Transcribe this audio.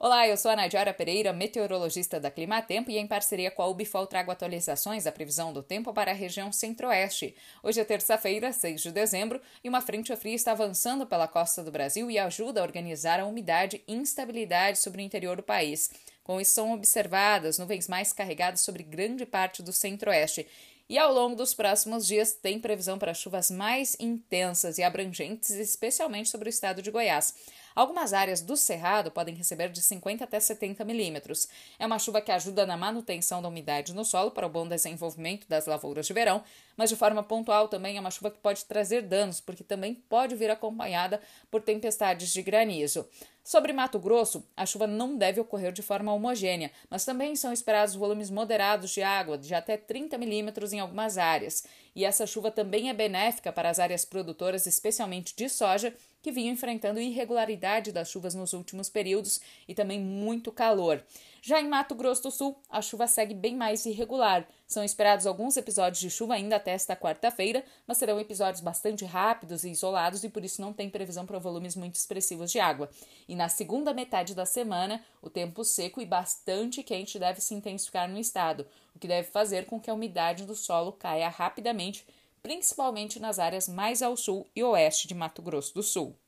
Olá, eu sou a Nadiara Pereira, meteorologista da Climatempo e em parceria com a Ubifol trago atualizações da previsão do tempo para a região centro-oeste. Hoje é terça-feira, 6 de dezembro, e uma frente fria está avançando pela costa do Brasil e ajuda a organizar a umidade e instabilidade sobre o interior do país. Com isso, são observadas nuvens mais carregadas sobre grande parte do centro-oeste. E ao longo dos próximos dias, tem previsão para chuvas mais intensas e abrangentes, especialmente sobre o estado de Goiás. Algumas áreas do Cerrado podem receber de 50 até 70 milímetros. É uma chuva que ajuda na manutenção da umidade no solo para o bom desenvolvimento das lavouras de verão, mas de forma pontual também é uma chuva que pode trazer danos, porque também pode vir acompanhada por tempestades de granizo. Sobre Mato Grosso, a chuva não deve ocorrer de forma homogênea, mas também são esperados volumes moderados de água, de até 30 milímetros em algumas áreas. E essa chuva também é benéfica para as áreas produtoras, especialmente de soja, que vinham enfrentando irregularidade das chuvas nos últimos períodos e também muito calor. Já em Mato Grosso do Sul, a chuva segue bem mais irregular. São esperados alguns episódios de chuva ainda até esta quarta-feira, mas serão episódios bastante rápidos e isolados e por isso não tem previsão para volumes muito expressivos de água. E na segunda metade da semana, o tempo seco e bastante quente deve se intensificar no estado, o que deve fazer com que a umidade do solo caia rapidamente principalmente nas áreas mais ao sul e oeste de Mato Grosso do Sul.